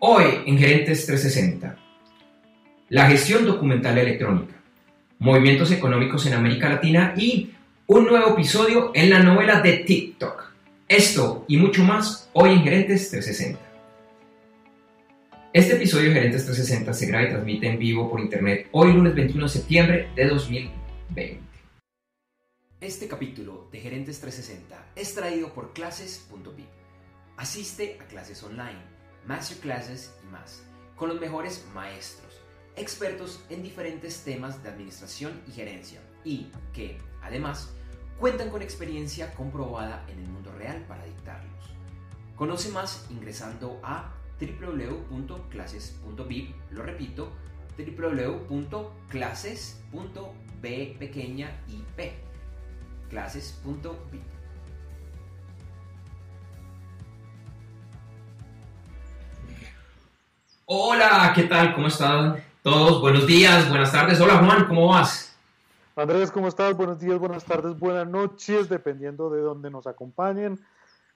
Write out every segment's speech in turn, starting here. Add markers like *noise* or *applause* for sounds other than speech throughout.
Hoy en Gerentes 360, la gestión documental electrónica, movimientos económicos en América Latina y un nuevo episodio en la novela de TikTok. Esto y mucho más hoy en Gerentes 360. Este episodio de Gerentes 360 se graba y transmite en vivo por internet hoy lunes 21 de septiembre de 2020. Este capítulo de Gerentes 360 es traído por clases.vip. Asiste a clases online, masterclasses y más, con los mejores maestros, expertos en diferentes temas de administración y gerencia, y que, además, cuentan con experiencia comprobada en el mundo real para dictarlos. Conoce más ingresando a www.clases.vip, lo repito, www.clases.b pequeña y p clases.vip. Hola, ¿qué tal? ¿Cómo están todos? Buenos días, buenas tardes. Hola Juan, ¿cómo vas? Andrés, ¿cómo estás? Buenos días, buenas tardes, buenas noches, dependiendo de dónde nos acompañen.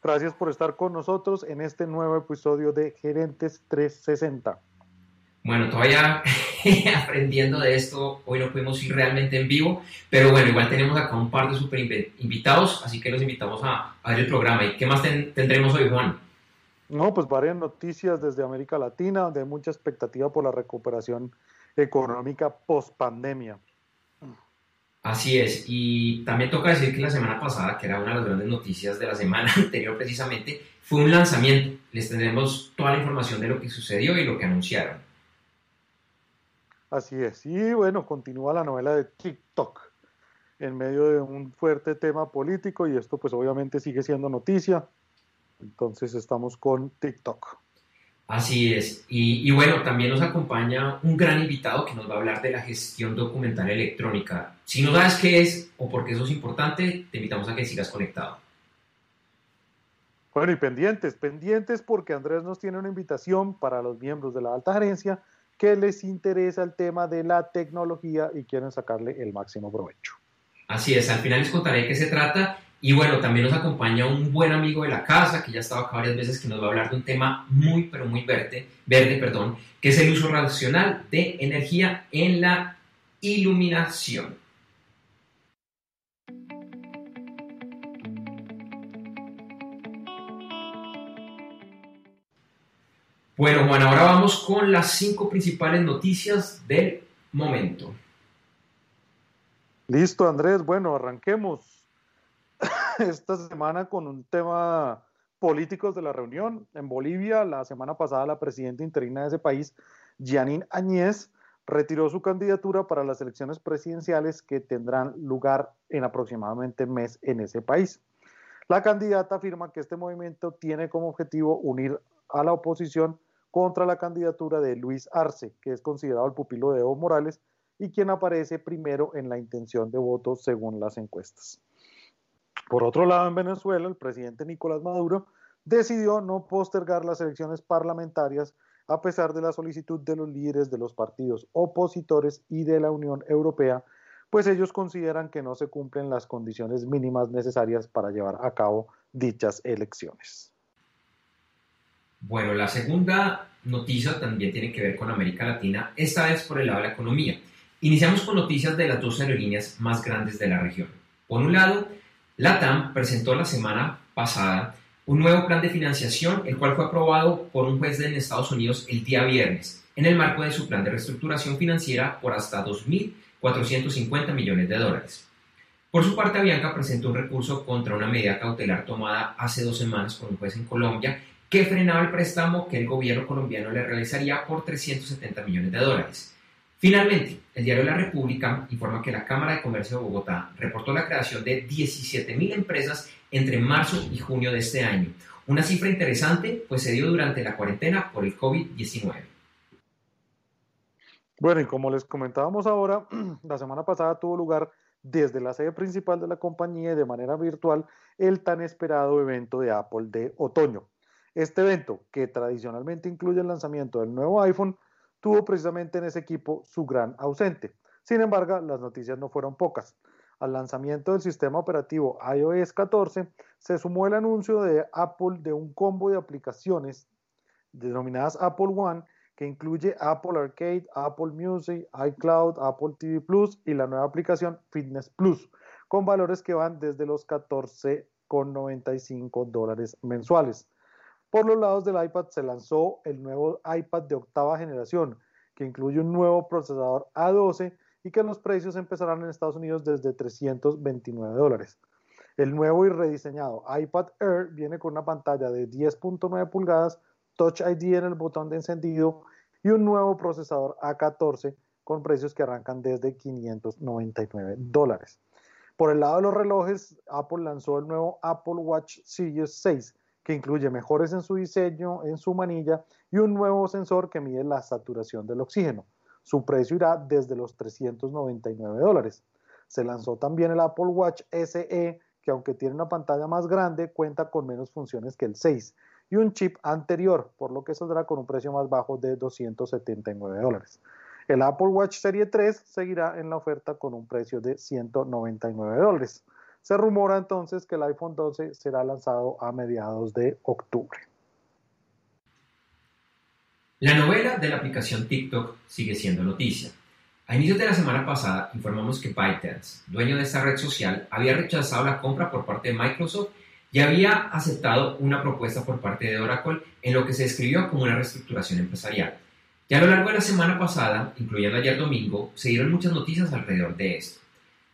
Gracias por estar con nosotros en este nuevo episodio de Gerentes 360. Bueno, todavía *laughs* aprendiendo de esto, hoy no pudimos ir realmente en vivo, pero bueno, igual tenemos acá un par de super invitados, así que los invitamos a, ver el programa. ¿Y qué más tendremos hoy, Juan? No, pues varias noticias desde América Latina, hay mucha expectativa por la recuperación económica post pandemia. Así es, y también toca decir que la semana pasada, que era una de las grandes noticias de la semana *laughs* anterior precisamente, fue un lanzamiento. Les tendremos toda la información de lo que sucedió y lo que anunciaron. Así es. Y bueno, continúa la novela de TikTok en medio de un fuerte tema político y esto pues obviamente sigue siendo noticia. Entonces estamos con TikTok. Así es. Y, bueno, también nos acompaña un gran invitado que nos va a hablar de la gestión documental electrónica. Si no sabes qué es o por qué eso es importante, te invitamos a que sigas conectado. Bueno, y pendientes, pendientes porque Andrés nos tiene una invitación para los miembros de la alta gerencia que les interesa el tema de la tecnología y quieren sacarle el máximo provecho. Así es, al final les contaré de qué se trata y bueno, también nos acompaña un buen amigo de la casa que ya ha estado acá varias veces que nos va a hablar de un tema muy pero muy verde, verde perdón, que es el uso racional de energía en la iluminación. Bueno, Juan, ahora vamos con las cinco principales noticias del momento. Listo, Andrés. Bueno, arranquemos *laughs* esta semana con un tema políticos de la reunión. En Bolivia, la semana pasada, la presidenta interina de ese país, Janine Añez, retiró su candidatura para las elecciones presidenciales que tendrán lugar en aproximadamente mes en ese país. La candidata afirma que este movimiento tiene como objetivo unir a la oposición contra la candidatura de Luis Arce, que es considerado el pupilo de Evo Morales y quien aparece primero en la intención de voto según las encuestas. Por otro lado, en Venezuela, el presidente Nicolás Maduro decidió no postergar las elecciones parlamentarias a pesar de la solicitud de los líderes de los partidos opositores y de la Unión Europea, pues ellos consideran que no se cumplen las condiciones mínimas necesarias para llevar a cabo dichas elecciones. Bueno, la segunda noticia también tiene que ver con América Latina, esta vez por el lado de la economía. Iniciamos con noticias de las dos aerolíneas más grandes de la región. Por un lado, LATAM presentó la semana pasada un nuevo plan de financiación, el cual fue aprobado por un juez en Estados Unidos el día viernes, en el marco de su plan de reestructuración financiera por hasta 2.450 millones de dólares. Por su parte, Avianca presentó un recurso contra una medida cautelar tomada hace dos semanas por un juez en Colombia que frenaba el préstamo que el gobierno colombiano le realizaría por 370 millones de dólares. Finalmente, el diario La República informa que la Cámara de Comercio de Bogotá reportó la creación de 17.000 empresas entre marzo y junio de este año, una cifra interesante pues se dio durante la cuarentena por el COVID-19. Bueno, y como les comentábamos ahora, *clears throat* la semana pasada tuvo lugar desde la sede principal de la compañía y de manera virtual el tan esperado evento de Apple de otoño. Este evento, que tradicionalmente incluye el lanzamiento del nuevo iPhone, tuvo precisamente en ese equipo su gran ausente. Sin embargo, las noticias no fueron pocas. Al lanzamiento del sistema operativo iOS 14 se sumó el anuncio de Apple de un combo de aplicaciones denominadas Apple One, que incluye Apple Arcade, Apple Music, iCloud, Apple TV Plus y la nueva aplicación Fitness Plus, con valores que van desde los 14,95 dólares mensuales. Por los lados del iPad se lanzó el nuevo iPad de octava generación, que incluye un nuevo procesador A12 y que los precios empezarán en Estados Unidos desde 329 dólares. El nuevo y rediseñado iPad Air viene con una pantalla de 10.9 pulgadas, Touch ID en el botón de encendido y un nuevo procesador A14 con precios que arrancan desde 599 dólares. Por el lado de los relojes, Apple lanzó el nuevo Apple Watch Series 6, que incluye mejores en su diseño, en su manilla y un nuevo sensor que mide la saturación del oxígeno. Su precio irá desde los 399 dólares. Se lanzó también el Apple Watch SE, que aunque tiene una pantalla más grande, cuenta con menos funciones que el 6 y un chip anterior, por lo que saldrá con un precio más bajo de 279 dólares. El Apple Watch Serie 3 seguirá en la oferta con un precio de 199 dólares. Se rumora entonces que el iPhone 12 será lanzado a mediados de octubre. La novela de la aplicación TikTok sigue siendo noticia. A inicios de la semana pasada informamos que ByteDance, dueño de esta red social, había rechazado la compra por parte de Microsoft y había aceptado una propuesta por parte de Oracle en lo que se describió como una reestructuración empresarial. Y a lo largo de la semana pasada, incluyendo ayer domingo, se dieron muchas noticias alrededor de esto.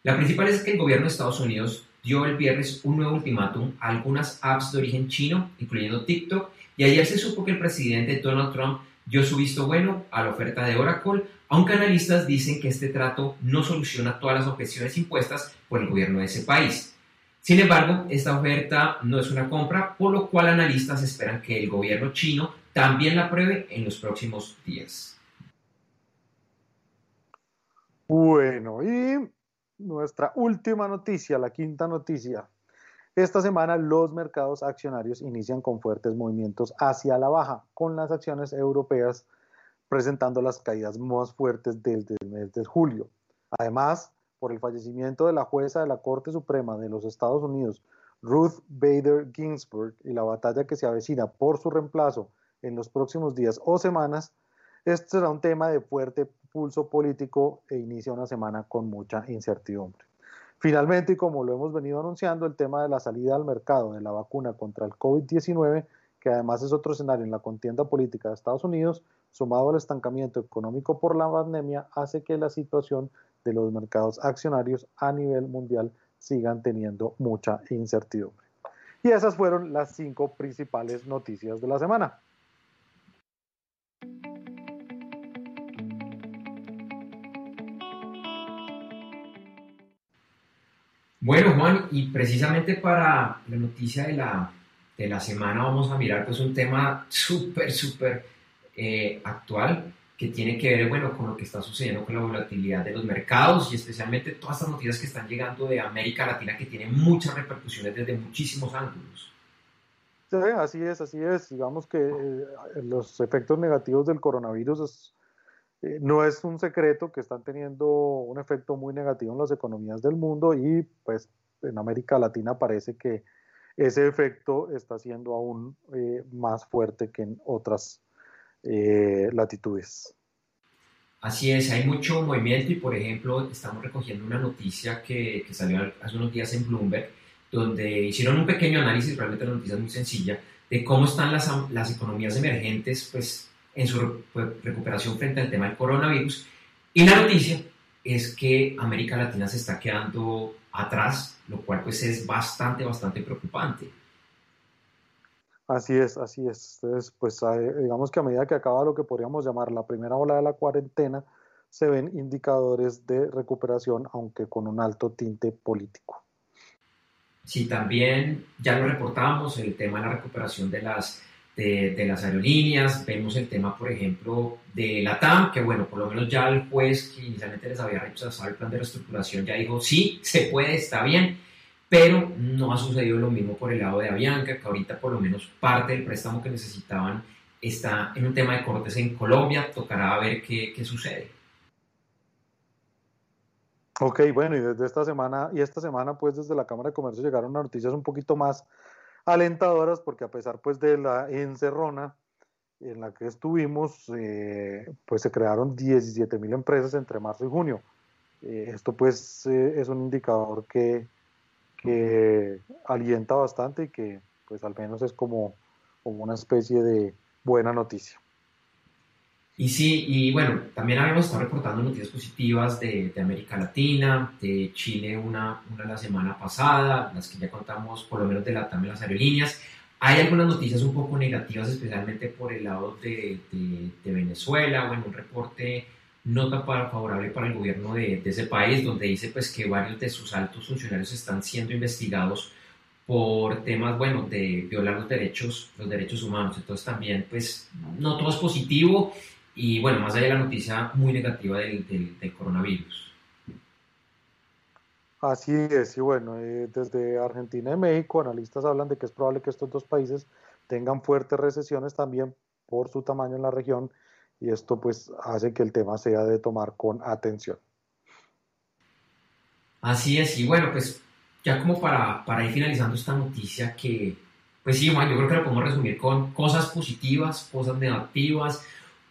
La principal es que el gobierno de Estados Unidos dio el viernes un nuevo ultimátum a algunas apps de origen chino, incluyendo TikTok, y ayer se supo que el presidente Donald Trump dio su visto bueno a la oferta de Oracle, aunque analistas dicen que este trato no soluciona todas las objeciones impuestas por el gobierno de ese país. Sin embargo, esta oferta no es una compra, por lo cual analistas esperan que el gobierno chino también la apruebe en los próximos días. Bueno, y nuestra última noticia, la quinta noticia. Esta semana los mercados accionarios inician con fuertes movimientos hacia la baja, con las acciones europeas presentando las caídas más fuertes desde el mes de julio. Además, por el fallecimiento de la jueza de la Corte Suprema de los Estados Unidos, Ruth Bader Ginsburg, y la batalla que se avecina por su reemplazo en los próximos días o semanas, este será un tema de fuerte pulso político e inicia una semana con mucha incertidumbre. Finalmente, y como lo hemos venido anunciando, el tema de la salida al mercado de la vacuna contra el COVID-19, que además es otro escenario en la contienda política de Estados Unidos, sumado al estancamiento económico por la pandemia, hace que la situación de los mercados accionarios a nivel mundial sigan teniendo mucha incertidumbre. Y esas fueron las cinco principales noticias de la semana. Bueno, Juan, y precisamente para la noticia de la, de la semana vamos a mirar pues un tema súper, súper eh, actual que tiene que ver, bueno, con lo que está sucediendo con la volatilidad de los mercados y especialmente todas estas noticias que están llegando de América Latina que tienen muchas repercusiones desde muchísimos ángulos. Sí, así es, así es. Digamos que eh, los efectos negativos del coronavirus es, eh, no es un secreto que están teniendo un efecto muy negativo en las economías del mundo y pues en América Latina parece que ese efecto está siendo aún eh, más fuerte que en otras eh, latitudes. Así es, hay mucho movimiento y por ejemplo estamos recogiendo una noticia que, salió hace unos días en Bloomberg donde hicieron un pequeño análisis, realmente la noticia es muy sencilla, de cómo están las, las economías emergentes pues en su recuperación frente al tema del coronavirus. Y la noticia es que América Latina se está quedando atrás, lo cual pues es bastante, bastante preocupante. Así es, así es. Entonces, pues digamos que a medida que acaba lo que podríamos llamar la primera ola de la cuarentena, se ven indicadores de recuperación, aunque con un alto tinte político. Sí, también ya lo reportábamos, el tema de la recuperación de las de, las aerolíneas, vemos el tema, por ejemplo, de la TAM, que bueno, por lo menos ya el juez que inicialmente les había rechazado el plan de reestructuración ya dijo, sí, se puede, está bien, pero no ha sucedido lo mismo por el lado de Avianca, que ahorita por lo menos parte del préstamo que necesitaban está en un tema de cortes en Colombia, tocará ver qué, qué sucede. Ok, bueno, y desde esta semana, y esta semana pues desde la Cámara de Comercio llegaron noticias un poquito más alentadoras porque a pesar pues de la encerrona, en la que estuvimos, eh, pues se crearon 17 mil empresas entre marzo y junio. Eh, esto pues eh, es un indicador que, que, alienta bastante y que pues al menos es como, como una especie de buena noticia. Y sí, y bueno, también habíamos estado reportando noticias positivas de, de, América Latina, de Chile una, una la semana pasada, las que ya contamos por lo menos de la también las aerolíneas. Hay algunas noticias un poco negativas, especialmente por el lado de, de, de Venezuela, bueno, un reporte no tan favorable para el gobierno de, ese país, donde dice pues que varios de sus altos funcionarios están siendo investigados por temas, bueno, de violar los derechos, los derechos humanos. Entonces también, pues, no todo es positivo y, bueno, más allá de la noticia muy negativa del, del, coronavirus. Así es, y bueno, eh, desde Argentina y México, analistas hablan de que es probable que estos dos países tengan fuertes recesiones también por su tamaño en la región y esto pues hace que el tema sea de tomar con atención. Así es, y bueno, pues ya como para, para ir finalizando esta noticia que, pues sí, Juan, yo creo que lo podemos resumir con cosas positivas, cosas negativas,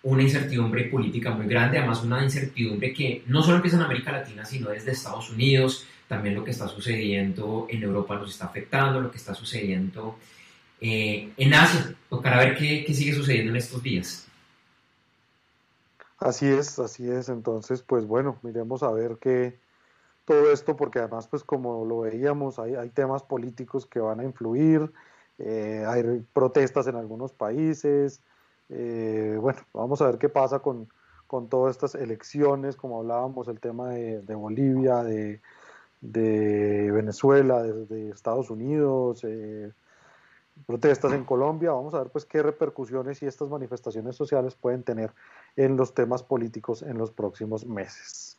una incertidumbre política muy grande, además una incertidumbre que no solo empieza en América Latina, sino desde Estados Unidos, también lo que está sucediendo en Europa nos está afectando, lo que está sucediendo eh, en Asia. Tocará ver qué, qué sigue sucediendo en estos días. Así es, así es. Entonces, pues bueno, miremos a ver qué todo esto, porque además, pues como lo veíamos, hay, hay temas políticos que van a influir, eh, hay protestas en algunos países. Eh, bueno, vamos a ver qué pasa con, con, todas estas elecciones, como hablábamos, el tema de, Bolivia, de, de Venezuela, de, Estados Unidos. Eh, protestas en Colombia, vamos a ver pues qué repercusiones y estas manifestaciones sociales pueden tener en los temas políticos en los próximos meses.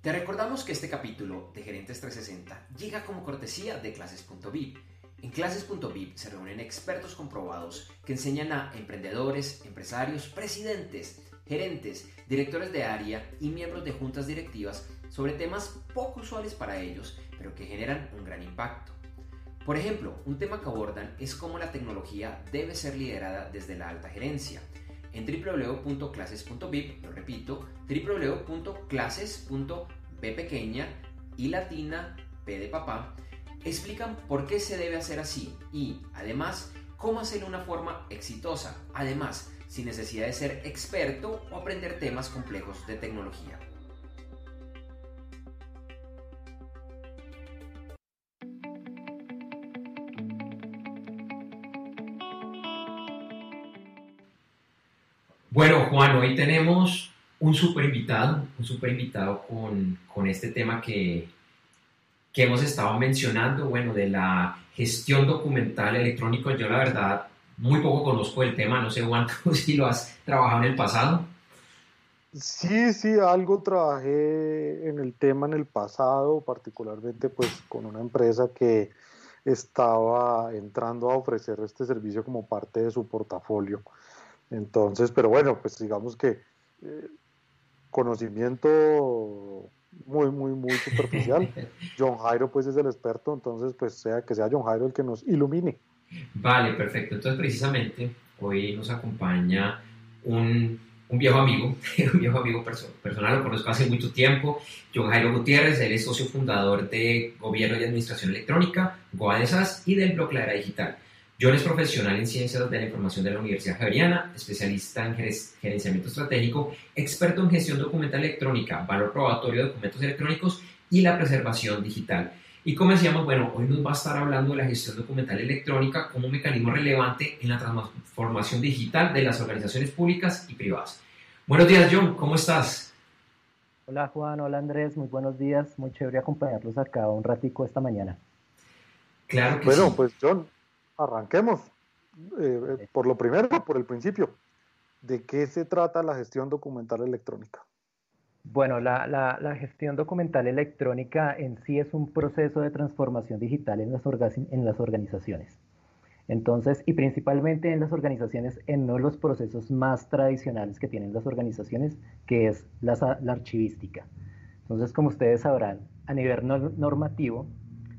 Te recordamos que este capítulo de Gerentes 360 llega como cortesía de clases.vip. En clases.vip se reúnen expertos comprobados que enseñan a emprendedores, empresarios, presidentes, gerentes, directores de área y miembros de juntas directivas sobre temas poco usuales para ellos, pero que generan un gran impacto. Por ejemplo, un tema que abordan es cómo la tecnología debe ser liderada desde la alta gerencia. En www.clases.vip, lo repito, www.clases.b pequeña y latina p de papá, explican por qué se debe hacer así y, además, cómo hacerlo de una forma exitosa, además, sin necesidad de ser experto o aprender temas complejos de tecnología. Bueno, Juan, hoy tenemos un super invitado, un super invitado con, con este tema que, que hemos estado mencionando, bueno, de la gestión documental electrónico. Yo la verdad muy poco conozco el tema, no sé Juan, *laughs* si lo has trabajado en el pasado. Sí, sí, algo trabajé en el tema en el pasado, particularmente pues con una empresa que estaba entrando a ofrecer este servicio como parte de su portafolio. Entonces, pero bueno, pues digamos que eh, conocimiento muy, muy, muy superficial. *laughs* John Jairo pues es el experto, entonces pues sea que sea John Jairo el que nos ilumine. Vale, perfecto. Entonces precisamente hoy nos acompaña un, un viejo amigo, *laughs* un viejo amigo personal, lo conozco hace mucho tiempo, John Jairo Gutiérrez, él es socio fundador de Gobierno y Administración Electrónica, GOADESAS y del Blog La Era Digital. John es profesional en Ciencias de la Información de la Universidad Javeriana, especialista en gerenciamiento estratégico, experto en gestión documental electrónica, valor probatorio de documentos electrónicos y la preservación digital. Y como decíamos, bueno, hoy nos va a estar hablando de la gestión documental electrónica como un mecanismo relevante en la transformación digital de las organizaciones públicas y privadas. Buenos días, John, ¿cómo estás? Hola, Juan, hola, Andrés, muy buenos días, muy chévere acompañarlos acá un ratico esta mañana. Claro que bueno, pues John, Arranquemos. Eh, eh, por lo primero, por el principio. ¿De qué se trata la gestión documental electrónica? Bueno, la, la, gestión documental electrónica en sí es un proceso de transformación digital en las, en las organizaciones. Entonces, y principalmente en las organizaciones, en uno de los procesos más tradicionales que tienen las organizaciones, que es la, la archivística. Entonces, como ustedes sabrán, a nivel normativo,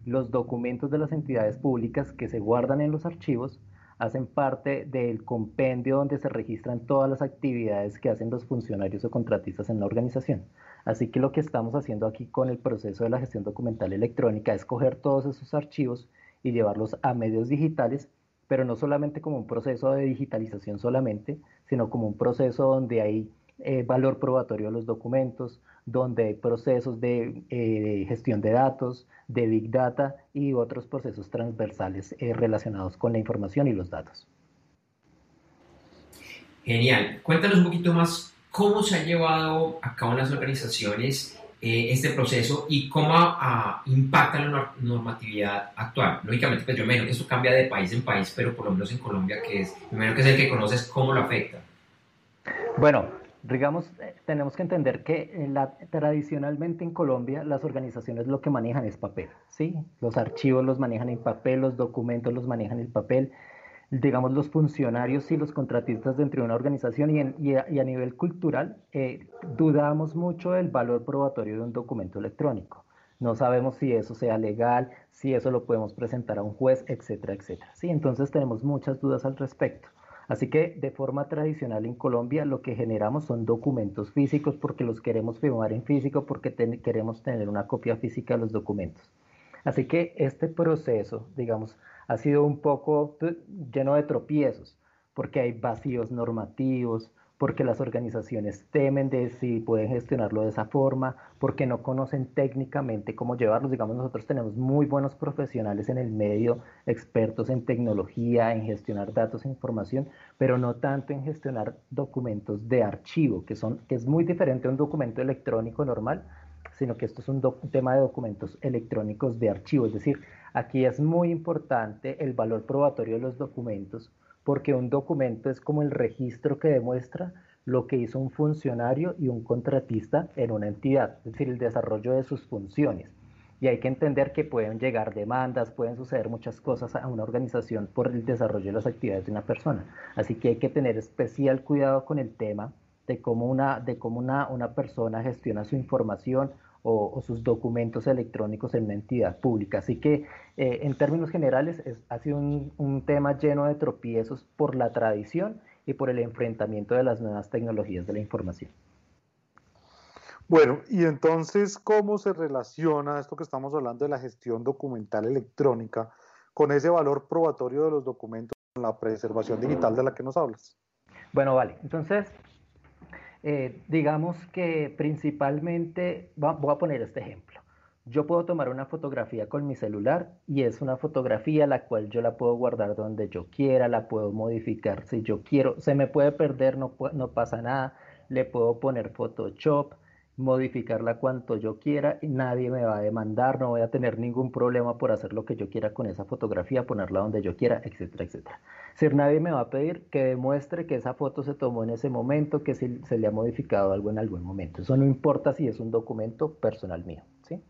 los documentos de las entidades públicas que se guardan en los archivos hacen parte del compendio donde se registran todas las actividades que hacen los funcionarios o contratistas en la organización. Así que lo que estamos haciendo aquí con el proceso de la gestión documental electrónica es coger todos esos archivos y llevarlos a medios digitales, pero no solamente como un proceso de digitalización solamente, sino como un proceso donde hay eh, valor probatorio de los documentos, donde hay procesos de eh, gestión de datos, de Big Data y otros procesos transversales eh, relacionados con la información y los datos. Genial. Cuéntanos un poquito más cómo se ha llevado a cabo en las organizaciones eh, este proceso y cómo impacta la normatividad actual. Lógicamente, pues yo me imagino que esto cambia de país en país, pero por lo menos en Colombia, que es, primero que es el que conoces, ¿cómo lo afecta? Bueno, digamos, eh, tenemos que entender que eh, la, tradicionalmente en Colombia las organizaciones lo que manejan es papel, ¿sí? Los archivos los manejan en papel, los documentos los manejan en papel, digamos, los funcionarios y los contratistas dentro de una organización y, y, a, nivel cultural eh, dudamos mucho del valor probatorio de un documento electrónico. No sabemos si eso sea legal, si eso lo podemos presentar a un juez, etcétera, etcétera. Sí, entonces tenemos muchas dudas al respecto. Así que de forma tradicional en Colombia lo que generamos son documentos físicos porque los queremos firmar en físico, porque queremos tener una copia física de los documentos. Así que este proceso, digamos, ha sido un poco lleno de tropiezos, porque hay vacíos normativos, porque las organizaciones temen de si pueden gestionarlo de esa forma, porque no conocen técnicamente cómo llevarlos. Digamos, nosotros tenemos muy buenos profesionales en el medio, expertos en tecnología, en gestionar datos e información, pero no tanto en gestionar documentos de archivo, que, son, que es muy diferente a un documento electrónico normal, sino que esto es un, un tema de documentos electrónicos de archivo. Es decir, aquí es muy importante el valor probatorio de los documentos porque un documento es como el registro que demuestra lo que hizo un funcionario y un contratista en una entidad, es decir, el desarrollo de sus funciones. Y hay que entender que pueden llegar demandas, pueden suceder muchas cosas a una organización por el desarrollo de las actividades de una persona. Así que hay que tener especial cuidado con el tema de cómo una, de cómo una, una persona gestiona su información o, sus documentos electrónicos en una entidad pública. Así que eh, en términos generales ha sido un, tema lleno de tropiezos por la tradición y por el enfrentamiento de las nuevas tecnologías de la información. Bueno, y entonces, ¿cómo se relaciona esto que estamos hablando de la gestión documental electrónica con ese valor probatorio de los documentos, con la preservación digital de la que nos hablas? Bueno, vale. Entonces, eh, digamos que principalmente, voy a poner este ejemplo. Yo puedo tomar una fotografía con mi celular y es una fotografía la cual yo la puedo guardar donde yo quiera, la puedo modificar si yo quiero, se me puede perder, no, no pasa nada, le puedo poner Photoshop, modificarla cuanto yo quiera y nadie me va a demandar, no voy a tener ningún problema por hacer lo que yo quiera con esa fotografía, ponerla donde yo quiera, etcétera, etcétera. Si nadie me va a pedir que demuestre que esa foto se tomó en ese momento, que se, se le ha modificado algo en algún momento. Eso no importa si es un documento personal mío, ¿sí?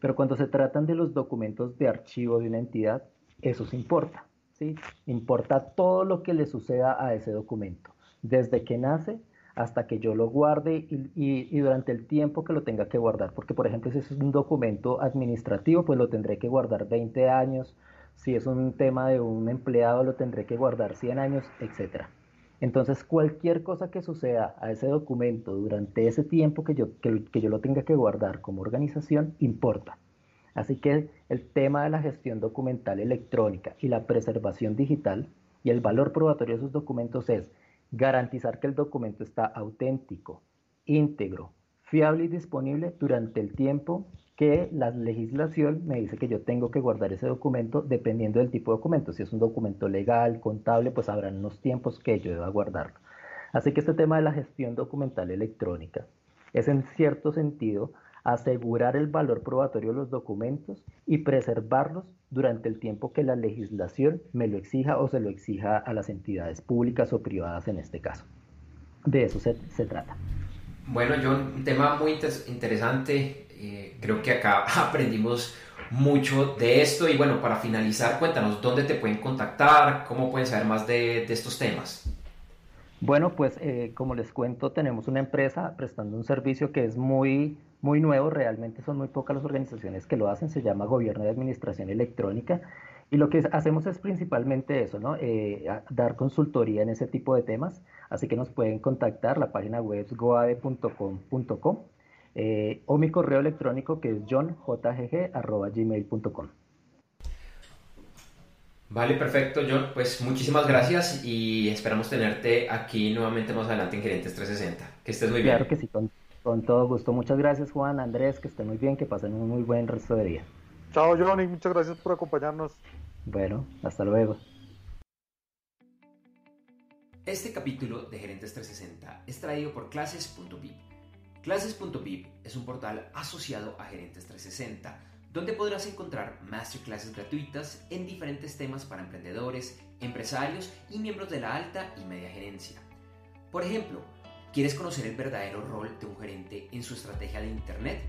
Pero cuando se tratan de los documentos de archivo de una entidad, eso sí importa, ¿sí? Importa todo lo que le suceda a ese documento, desde que nace hasta que yo lo guarde y, durante el tiempo que lo tenga que guardar. Porque, por ejemplo, si es un documento administrativo, pues lo tendré que guardar 20 años. Si es un tema de un empleado, lo tendré que guardar 100 años, etc. Entonces, cualquier cosa que suceda a ese documento durante ese tiempo que yo, que yo lo tenga que guardar como organización, importa. Así que el tema de la gestión documental electrónica y la preservación digital y el valor probatorio de esos documentos es garantizar que el documento está auténtico, íntegro, fiable y disponible durante el tiempo que la legislación me dice que yo tengo que guardar ese documento dependiendo del tipo de documento. Si es un documento legal, contable, pues habrán unos tiempos que yo deba guardarlo. Así que este tema de la gestión documental electrónica es en cierto sentido asegurar el valor probatorio de los documentos y preservarlos durante el tiempo que la legislación me lo exija o se lo exija a las entidades públicas o privadas en este caso. De eso se, trata. Bueno, John, un tema muy interesante. Eh, creo que acá *laughs* aprendimos mucho de esto y bueno, para finalizar, cuéntanos dónde te pueden contactar, cómo pueden saber más de, estos temas. Bueno, pues eh, como les cuento, tenemos una empresa prestando un servicio que es muy muy nuevo, realmente son muy pocas las organizaciones que lo hacen, se llama Gobierno de Administración Electrónica Y lo que hacemos es principalmente eso, ¿no? Eh, dar consultoría en ese tipo de temas. Así que nos pueden contactar, la página web es goade.com.com eh, o mi correo electrónico que es johnjg.gmail.com. Vale, perfecto, John. Pues muchísimas gracias y esperamos tenerte aquí nuevamente más adelante en Gerentes 360. Que estés muy bien. Claro que sí, con, con todo gusto. Muchas gracias, Juan, Andrés, que estén muy bien, que pasen un muy buen resto de día. Chao, Johnny, muchas gracias por acompañarnos. Bueno, hasta luego. Este capítulo de Gerentes 360 es traído por clases.vip. Clases.vip es un portal asociado a Gerentes 360, donde podrás encontrar masterclasses gratuitas en diferentes temas para emprendedores, empresarios y miembros de la alta y media gerencia. Por ejemplo, ¿quieres conocer el verdadero rol de un gerente en su estrategia de Internet?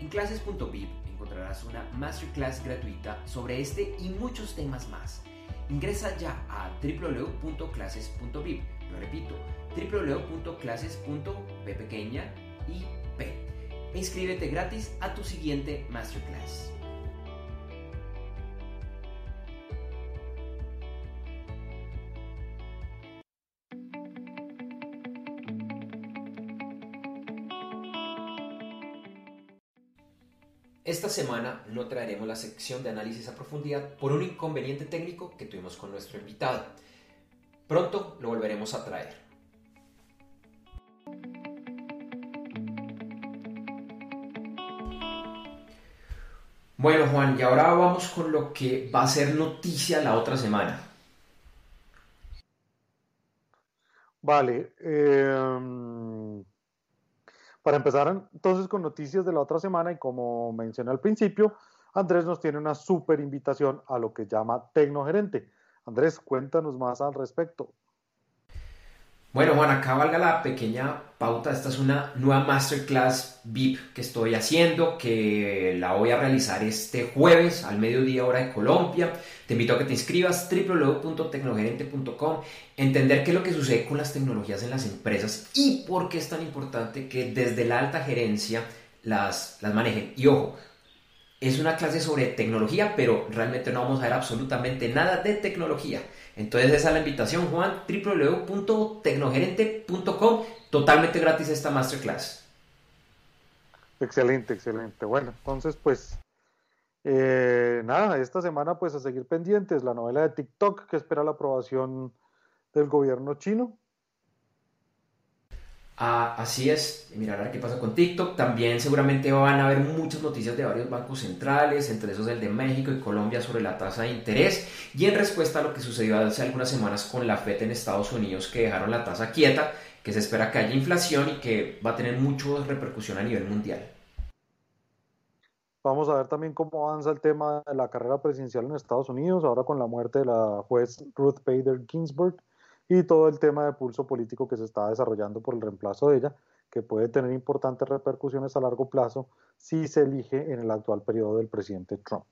En clases.vip encontrarás una masterclass gratuita sobre este y muchos temas más Ingresa ya a www.clases.vip. Lo repito, www.clases.p pequeña y p. E inscríbete gratis a tu siguiente masterclass. Esta semana no traeremos la sección de análisis a profundidad por un inconveniente técnico que tuvimos con nuestro invitado. Pronto lo volveremos a traer. Bueno Juan, y ahora vamos con lo que va a ser noticia la otra semana. Vale. Eh para empezar entonces con noticias de la otra semana y como mencioné al principio, Andrés nos tiene una súper invitación a lo que llama Tecnogerente. Andrés, cuéntanos más al respecto. Bueno, Juan, acá valga la pequeña pauta. Esta es una nueva masterclass VIP que estoy haciendo, que la voy a realizar este jueves al mediodía hora de Colombia. Te invito a que te inscribas www.tecnogerente.com, entender qué es lo que sucede con las tecnologías en las empresas y por qué es tan importante que desde la alta gerencia las, las manejen. Y ojo, es una clase sobre tecnología, pero realmente no vamos a ver absolutamente nada de tecnología. Entonces esa es la invitación, Juan, www.tecnogerente.com, totalmente gratis esta masterclass. Excelente, excelente. Bueno, entonces pues eh, nada, esta semana pues a seguir pendientes, la novela de TikTok que espera la aprobación del gobierno chino Ah, así es, mirar a ver qué pasa con TikTok. También seguramente van a haber muchas noticias de varios bancos centrales, entre esos el de México y Colombia, sobre la tasa de interés. Y en respuesta a lo que sucedió hace algunas semanas con la FED en Estados Unidos, que dejaron la tasa quieta, que se espera que haya inflación y que va a tener mucha repercusión a nivel mundial. Vamos a ver también cómo avanza el tema de la carrera presidencial en Estados Unidos, ahora con la muerte de la juez Ruth Bader Ginsburg y todo el tema de pulso político que se está desarrollando por el reemplazo de ella, que puede tener importantes repercusiones a largo plazo si se elige en el actual periodo del presidente Trump.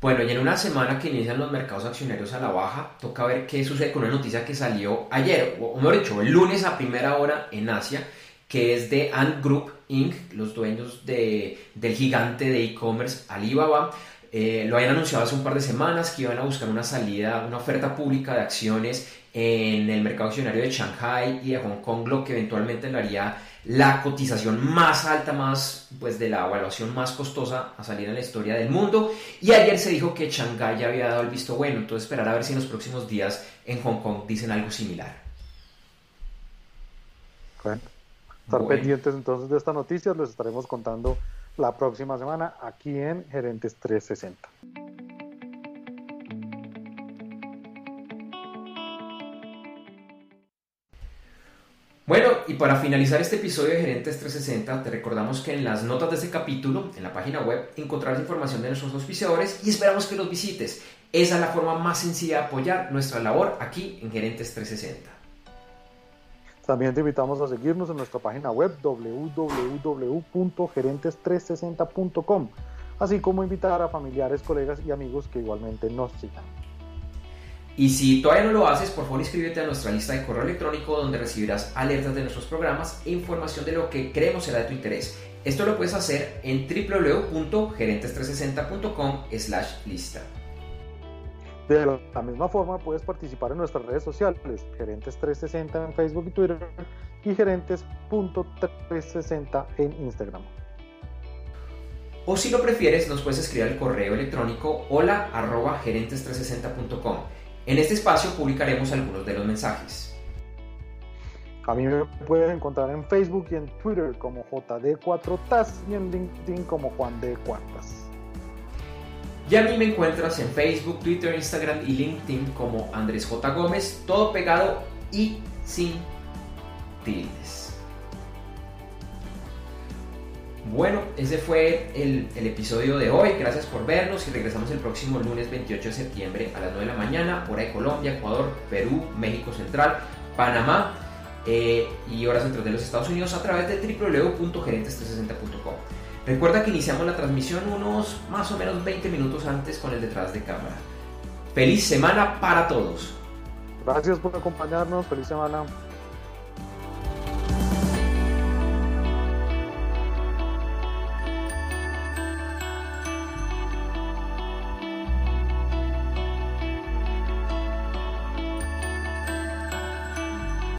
Bueno, y en una semana que inician los mercados accionarios a la baja, toca ver qué sucede con una noticia que salió ayer, o mejor dicho, el lunes a primera hora en Asia, que es de Ant Group Inc., los dueños de, del gigante de e-commerce Alibaba. Eh, lo habían anunciado hace un par de semanas que iban a buscar una salida, una oferta pública de acciones en el mercado accionario de Shanghai y de Hong Kong, lo que eventualmente le haría la cotización más alta, más pues de la evaluación más costosa a salir en la historia del mundo. Y ayer se dijo que Shanghai ya había dado el visto bueno, entonces esperar a ver si en los próximos días en Hong Kong dicen algo similar. Bueno, estar pendientes entonces de esta noticia, les estaremos contando la próxima semana aquí en Gerentes 360. Bueno, y para finalizar este episodio de Gerentes 360, te recordamos que en las notas de este capítulo, en la página web, encontrarás información de nuestros auspiciadores y esperamos que los visites. Esa es la forma más sencilla de apoyar nuestra labor aquí en Gerentes 360. También te invitamos a seguirnos en nuestra página web www.gerentes360.com, así como invitar a familiares, colegas y amigos que igualmente nos sigan. Y si todavía no lo haces, por favor inscríbete a nuestra lista de correo electrónico donde recibirás alertas de nuestros programas e información de lo que creemos será de tu interés. Esto lo puedes hacer en www.gerentes360.com/lista. De la misma forma, puedes participar en nuestras redes sociales, Gerentes 360 en Facebook y Twitter y Gerentes.360 en Instagram. O si lo prefieres, nos puedes escribir al correo electrónico hola gerentes360.com. En este espacio publicaremos algunos de los mensajes. A mí me puedes encontrar en Facebook y en Twitter como JD4TAS y en LinkedIn como Juan D. Cuartas. Y a mí me encuentras en Facebook, Twitter, Instagram y LinkedIn como Andrés J. Gómez, todo pegado y sin tildes. Bueno, ese fue el, episodio de hoy. Gracias por vernos y regresamos el próximo lunes 28 de septiembre a las 9 de la mañana, hora de Colombia, Ecuador, Perú, México Central, Panamá eh, y horas central de los Estados Unidos a través de www.gerentes360.com. Recuerda que iniciamos la transmisión unos más o menos 20 minutos antes con el detrás de cámara. Feliz semana para todos. Gracias por acompañarnos, feliz semana.